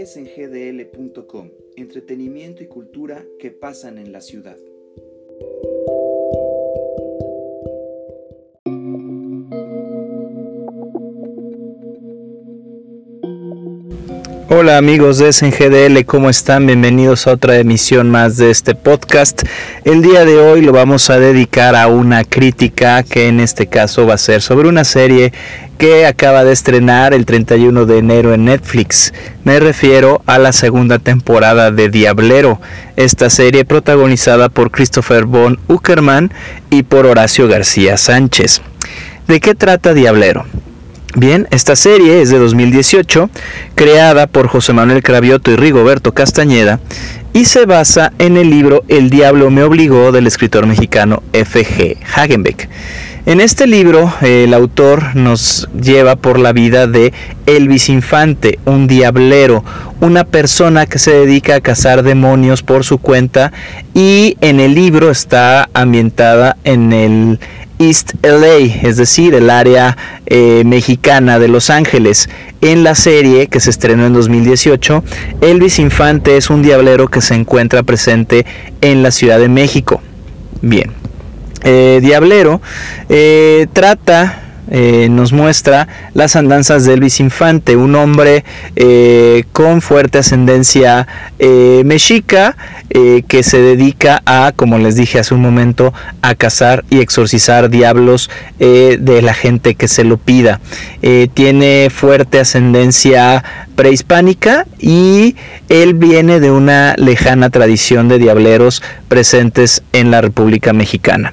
es en gdl.com, entretenimiento y cultura que pasan en la ciudad. Hola amigos de SNGDL, ¿cómo están? Bienvenidos a otra emisión más de este podcast. El día de hoy lo vamos a dedicar a una crítica que en este caso va a ser sobre una serie que acaba de estrenar el 31 de enero en Netflix. Me refiero a la segunda temporada de Diablero, esta serie protagonizada por Christopher Von Uckerman y por Horacio García Sánchez. ¿De qué trata Diablero? Bien, esta serie es de 2018, creada por José Manuel Cravioto y Rigoberto Castañeda, y se basa en el libro El diablo me obligó del escritor mexicano F.G. Hagenbeck. En este libro el autor nos lleva por la vida de Elvis Infante, un diablero, una persona que se dedica a cazar demonios por su cuenta y en el libro está ambientada en el East LA, es decir, el área eh, mexicana de Los Ángeles. En la serie que se estrenó en 2018, Elvis Infante es un diablero que se encuentra presente en la Ciudad de México. Bien, eh, Diablero eh, trata eh, nos muestra las andanzas de Elvis Infante, un hombre eh, con fuerte ascendencia eh, mexica que se dedica a, como les dije hace un momento, a cazar y exorcizar diablos de la gente que se lo pida. tiene fuerte ascendencia prehispánica y él viene de una lejana tradición de diableros presentes en la República Mexicana.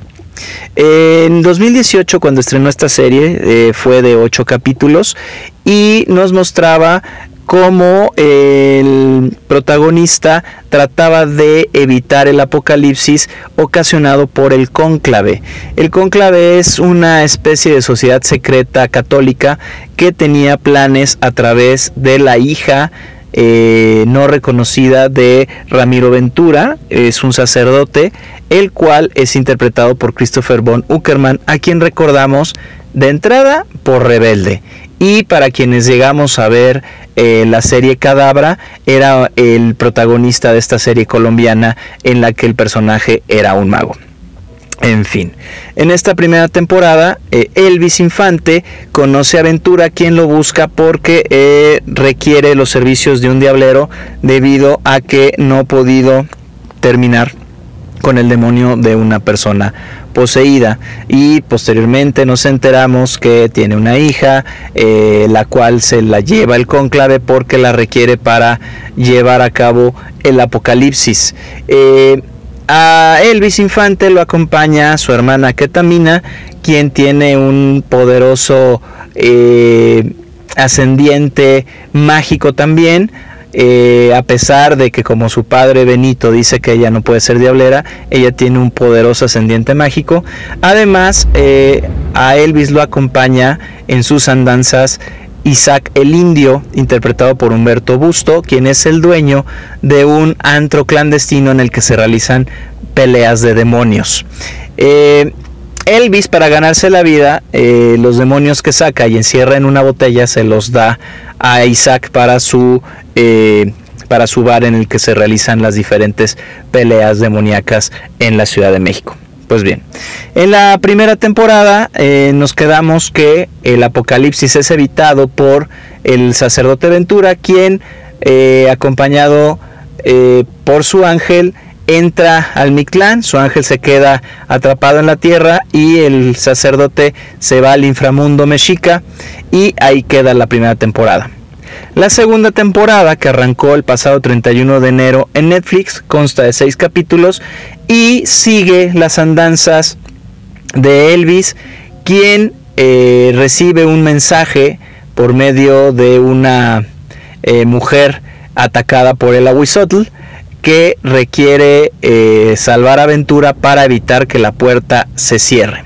En 2018, cuando estrenó esta serie, eh, fue de ocho capítulos y nos mostraba cómo el protagonista trataba de evitar el apocalipsis ocasionado por el cónclave. El cónclave es una especie de sociedad secreta católica que tenía planes a través de la hija eh, no reconocida de Ramiro Ventura, es un sacerdote, el cual es interpretado por Christopher von Uckerman, a quien recordamos de entrada por Rebelde. Y para quienes llegamos a ver eh, la serie Cadabra, era el protagonista de esta serie colombiana en la que el personaje era un mago. En fin, en esta primera temporada, eh, Elvis Infante conoce a Ventura, quien lo busca porque eh, requiere los servicios de un diablero debido a que no ha podido terminar con el demonio de una persona poseída. Y posteriormente nos enteramos que tiene una hija eh, la cual se la lleva el cónclave porque la requiere para llevar a cabo el apocalipsis a Elvis Infante lo acompaña su hermana Ketamina, quien tiene un poderoso eh, ascendiente mágico también. Eh, a pesar de que como su padre Benito dice que ella no puede ser diablera, ella tiene un poderoso ascendiente mágico. Además, eh, a Elvis lo acompaña en sus andanzas Isaac el Indio, interpretado por Humberto Busto, quien es el dueño de un antro clandestino en el que se realizan peleas de demonios. Eh, Elvis, para ganarse la vida, eh, los demonios que saca y encierra en una botella se los da a Isaac para su, eh, para su bar en el que se realizan las diferentes peleas demoníacas en la Ciudad de México. Pues bien, en la primera temporada eh, nos quedamos que el apocalipsis es evitado por el sacerdote Ventura, quien, eh, acompañado eh, por su ángel, entra al Mictlán, su ángel se queda atrapado en la tierra y el sacerdote se va al inframundo mexica y ahí queda la primera temporada. La segunda temporada, que arrancó el pasado 31 de enero en Netflix, consta de seis capítulos y sigue las andanzas de Elvis, quien eh, recibe un mensaje por medio de una eh, mujer atacada por el Aguizotl que requiere eh, salvar aventura para evitar que la puerta se cierre.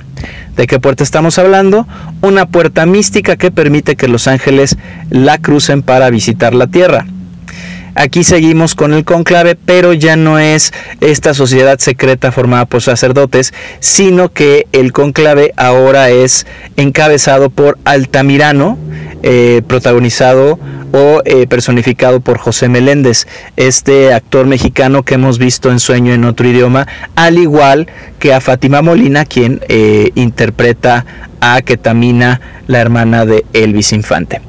¿De qué puerta estamos hablando? Una puerta mística que permite que los ángeles la crucen para visitar la tierra. Aquí seguimos con el conclave, pero ya no es esta sociedad secreta formada por sacerdotes, sino que el conclave ahora es encabezado por Altamirano, eh, protagonizado o eh, personificado por José Meléndez, este actor mexicano que hemos visto en Sueño en otro idioma, al igual que a Fátima Molina, quien eh, interpreta a Ketamina, la hermana de Elvis Infante.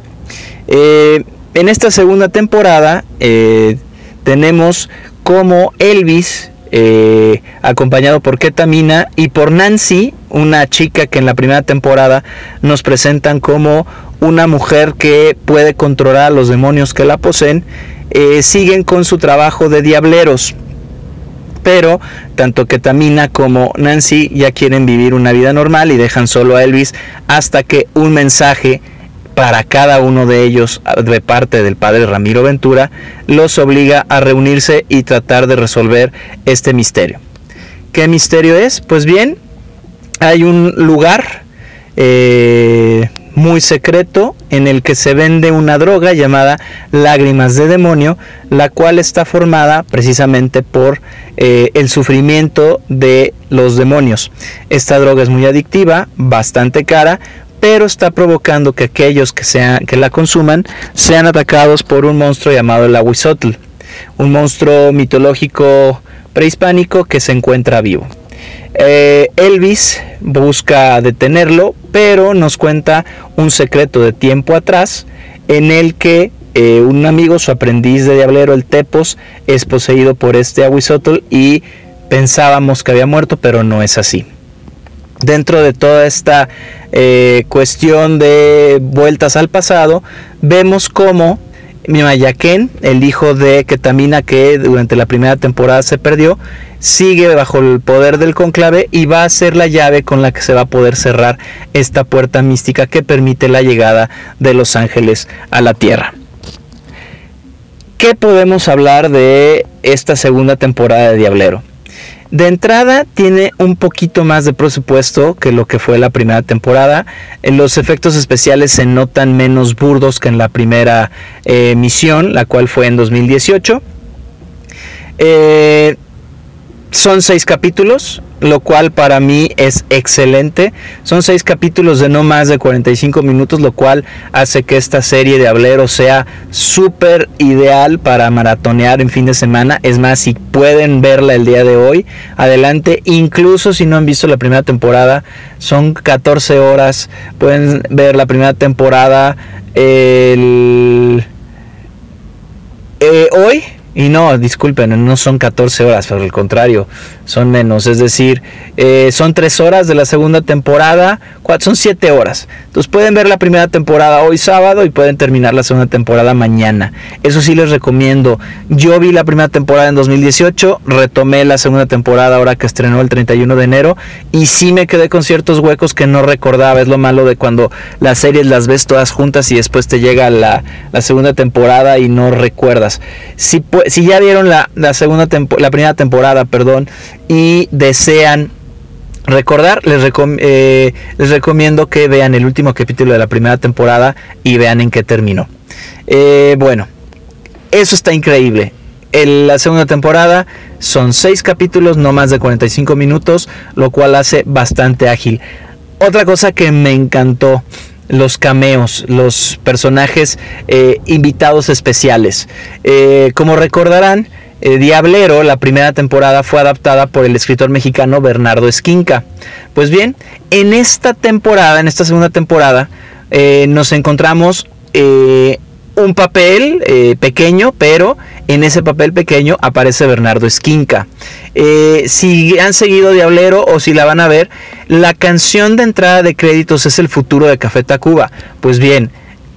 en esta segunda temporada tenemos como Elvis acompañado por Ketamina y por Nancy, una chica que en la primera temporada nos presentan como una mujer que puede controlar a los demonios que la poseen, eh, siguen con su trabajo de diableros. Pero tanto Ketamina como Nancy ya quieren vivir una vida normal y dejan solo a Elvis hasta que un mensaje para cada uno de ellos de parte del padre Ramiro Ventura los obliga a reunirse y tratar de resolver este misterio. ¿Qué misterio es? Pues bien, hay un lugar eh, muy secreto en el que se vende una droga llamada lágrimas de demonio, la cual está formada precisamente por eh, el sufrimiento de los demonios. Esta droga es muy adictiva, bastante cara, pero está provocando que aquellos que, sean, que la consuman sean atacados por un monstruo llamado el Ahuizotl, un monstruo mitológico prehispánico que se encuentra vivo. Eh, Elvis busca detenerlo, pero nos cuenta un secreto de tiempo atrás en el que eh, un amigo, su aprendiz de diablero, el Tepos, es poseído por este Ahuizotl y pensábamos que había muerto, pero no es así. Dentro de toda esta eh, cuestión de vueltas al pasado, vemos cómo Mimayaken, el hijo de Ketamina que durante la primera temporada se perdió, sigue bajo el poder del conclave y va a ser la llave con la que se va a poder cerrar esta puerta mística que permite la llegada de los ángeles a la tierra. ¿Qué podemos hablar de esta segunda temporada de Diablero? De entrada tiene un poquito más de presupuesto que lo que fue la primera temporada. Eh, los efectos especiales se notan menos burdos que en la primera eh, misión, la cual fue en 2018. Eh, son seis capítulos, lo cual para mí es excelente. Son seis capítulos de no más de 45 minutos, lo cual hace que esta serie de Hablero sea súper ideal para maratonear en fin de semana. Es más, si pueden verla el día de hoy, adelante. Incluso si no han visto la primera temporada, son 14 horas. Pueden ver la primera temporada el... Eh, hoy y no, disculpen, no son 14 horas, por el contrario, son menos. Es decir, eh, son 3 horas de la segunda temporada, son 7 horas. Entonces pueden ver la primera temporada hoy sábado y pueden terminar la segunda temporada mañana. Eso sí les recomiendo. Yo vi la primera temporada en 2018, retomé la segunda temporada ahora que estrenó el 31 de enero y sí me quedé con ciertos huecos que no recordaba. Es lo malo de cuando las series las ves todas juntas y después te llega la, la segunda temporada y no recuerdas. Si si ya vieron la, segunda la primera temporada, perdón, y desean recordar, les, eh, les, recomiendo que vean el último capítulo de la primera temporada y vean en qué terminó. Eh, bueno, eso está increíble. En la segunda temporada son seis capítulos, no más de 45 minutos, lo cual hace bastante ágil. Otra cosa que me encantó los cameos, los personajes eh, invitados especiales. Eh, como recordarán, eh, Diablero, la primera temporada, fue adaptada por el escritor mexicano Bernardo Esquinca. Pues bien, en esta temporada, en esta segunda temporada, nos encontramos un papel eh, pequeño, pero en ese papel pequeño aparece Bernardo Esquinca. Eh, si han seguido Diablero o si la van a ver, la canción de entrada de créditos es El futuro de Café Tacuba. Pues bien,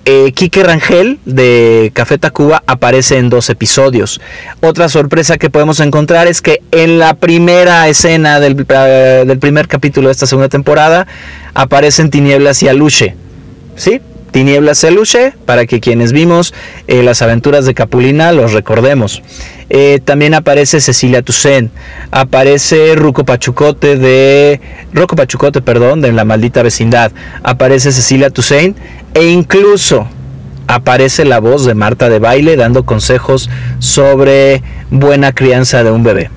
eh, Quique Rangel de Café Tacuba aparece en dos episodios. Otra sorpresa que podemos encontrar es que en la primera escena del, del primer capítulo de esta segunda temporada aparecen Tinieblas y Aluche. ¿Sí? Tinieblas Celuche, para que quienes vimos eh, las aventuras de Capulina los recordemos. Eh, también aparece Cecilia Toussaint, aparece Ruco Pachucote de Rocco Pachucote, perdón, de La maldita vecindad, aparece Cecilia Toussaint e incluso aparece la voz de Marta de Baile dando consejos sobre buena crianza de un bebé.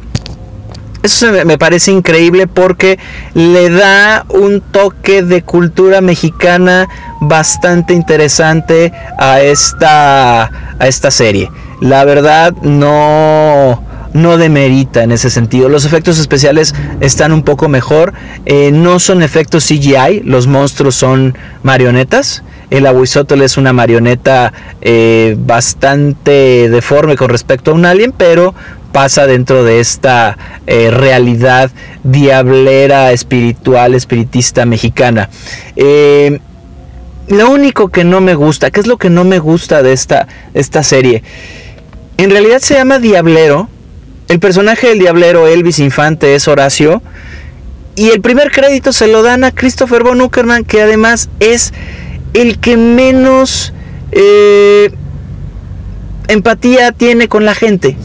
Eso me parece increíble porque le da un toque de cultura mexicana bastante interesante a esta, a esta serie. La verdad no no demerita en ese sentido. Los efectos especiales están un poco mejor. Eh, no son efectos CGI, los monstruos son marionetas. El Abuisotol es una marioneta eh, bastante deforme con respecto a un alien, pero pasa dentro de esta eh, realidad diablera, espiritual, espiritista mexicana. lo único que no me gusta, ¿qué es lo que no me gusta de esta, esta serie? En realidad se llama Diablero, el personaje del diablero Elvis Infante es Horacio. Y el primer crédito se lo dan a Christopher von Uckerman, que además es el que menos eh, empatía tiene con la gente.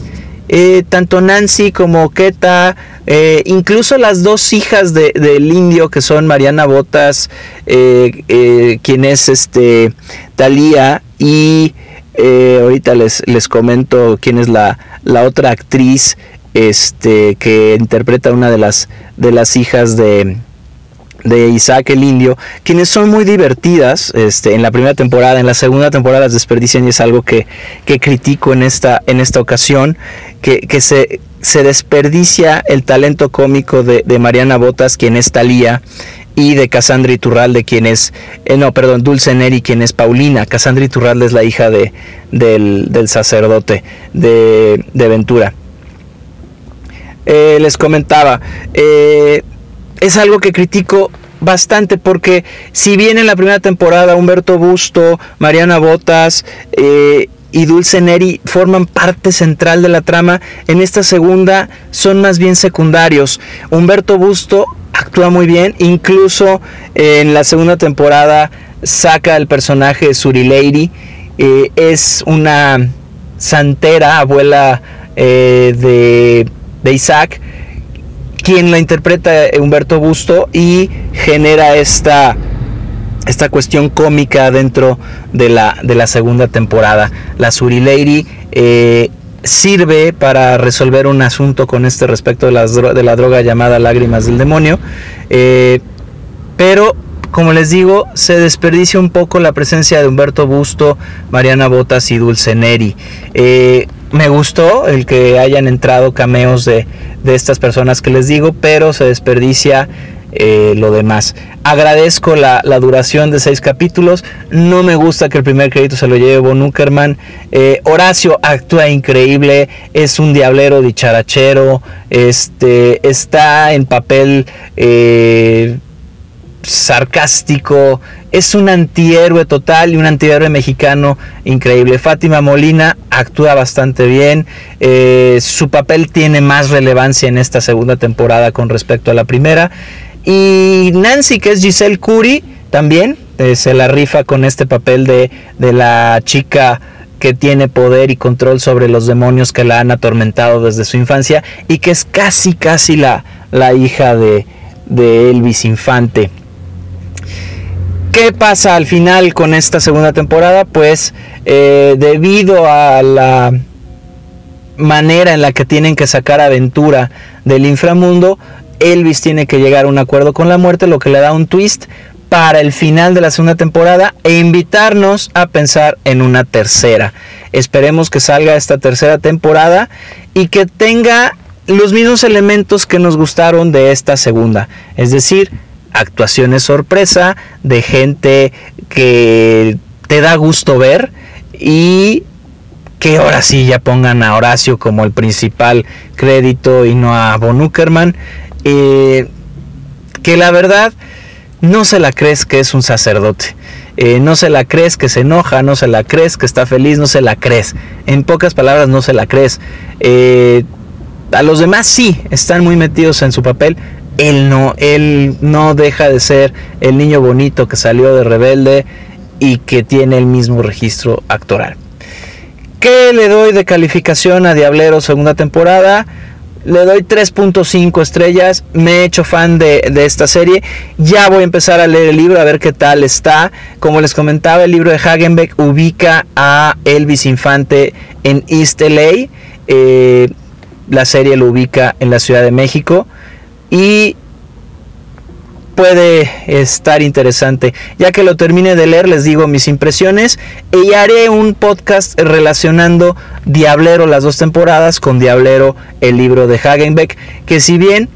Eh, tanto Nancy como Keta, eh, incluso las dos hijas del indio que son Mariana Botas, quien es este Talía y eh, ahorita les, les comento quién es la, la otra actriz este, que interpreta una de las, de las hijas de, de Isaac el Indio, quienes son muy divertidas este, en la primera temporada, en la segunda temporada las desperdician y es algo que, que critico en esta, en esta ocasión, que, que se, se, desperdicia el talento cómico de, de Mariana Botas, quien es Talía, y de Cassandra Iturralde, quien es, eh, no, perdón, Dulce Neri, quien es Paulina. Cassandra Iturralde es la hija de, del, sacerdote de, Ventura. Eh, les comentaba, eh, es algo que critico bastante porque si bien en la primera temporada Humberto Busto, Mariana Botas y Dulce Neri forman parte central de la trama, en esta segunda son más bien secundarios. Humberto Busto actúa muy bien. Incluso en la segunda temporada saca el personaje de Suri Lady. Eh, es una santera, abuela eh, de, de, Isaac, quien la interpreta Humberto Busto y genera esta, esta cuestión cómica dentro de la, de la segunda temporada. La Suri Lady eh, sirve para resolver un asunto con este respecto de, de la droga llamada lágrimas del demonio. Eh, pero, como les digo, se desperdicia un poco la presencia de Humberto Busto, Mariana Botas y Dulce Neri. Eh, me gustó el que hayan entrado cameos de, de estas personas que les digo, pero se desperdicia eh, lo demás. Agradezco la, duración de seis capítulos. No me gusta que el primer crédito se lo lleve Von Uckerman. Eh, Horacio actúa increíble. Es un diablero dicharachero. Este, está en papel eh, sarcástico. Es un antihéroe total y un antihéroe mexicano increíble. Fátima Molina actúa bastante bien. su papel tiene más relevancia en esta segunda temporada con respecto a la primera. Y Nancy, que es Giselle Curry, también eh, se la rifa con este papel de, de la chica que tiene poder y control sobre los demonios que la han atormentado desde su infancia y que es casi casi la, la hija de, de, Elvis Infante. ¿Qué pasa al final con esta segunda temporada? Pues eh, debido a la manera en la que tienen que sacar aventura del inframundo, Elvis tiene que llegar a un acuerdo con la muerte, lo que le da un twist para el final de la segunda temporada e invitarnos a pensar en una tercera. Esperemos que salga esta tercera temporada y que tenga los mismos elementos que nos gustaron de esta segunda. Es decir, actuaciones sorpresa de gente que te da gusto ver y que ahora sí ya pongan a Horacio como el principal crédito y no a Von Uckerman. Eh, que la verdad no se la crees que es un sacerdote. Eh, no se la crees que se enoja, no se la crees que está feliz, no se la crees. En pocas palabras, no se la crees. Eh, a los demás sí, están muy metidos en su papel. Él no, él no deja de ser el niño bonito que salió de rebelde y que tiene el mismo registro actoral. ¿Qué le doy de calificación a Diablero segunda temporada? Le doy 3.5 estrellas. Me he hecho fan de, esta serie. Ya voy a empezar a leer el libro a ver qué tal está. Como les comentaba, el libro de Hagenbeck ubica a Elvis Infante en East LA. Eh, la serie lo ubica en la Ciudad de México y puede estar interesante. Ya que lo termine de leer, les digo mis impresiones y haré un podcast relacionando Diablero las dos temporadas con Diablero el libro de Hagenbeck, que si bien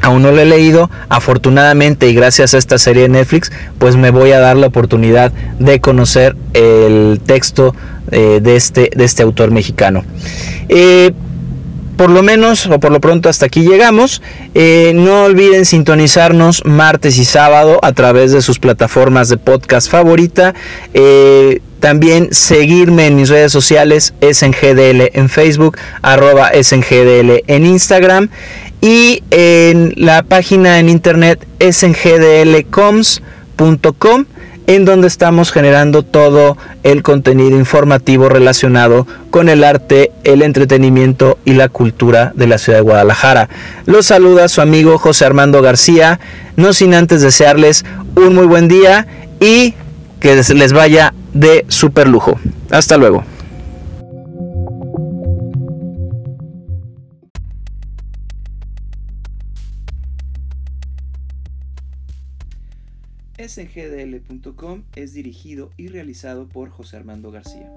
aún no lo he leído, afortunadamente y gracias a esta serie de Netflix, pues me voy a dar la oportunidad de conocer el texto eh, de, este, de este autor mexicano. Eh, por lo menos o por lo pronto hasta aquí llegamos. Eh, no olviden sintonizarnos martes y sábado a través de sus plataformas de podcast favorita. Eh, también seguirme en mis redes sociales, es en Facebook, arroba es en Instagram y en la página en internet es en gdlcoms.com en donde estamos generando todo el contenido informativo relacionado con el arte, el entretenimiento y la cultura de la ciudad de Guadalajara. Los saluda su amigo José Armando García, no sin antes desearles un muy buen día y que les vaya de super lujo. Hasta luego. En gdl.com es dirigido y realizado por José Armando García.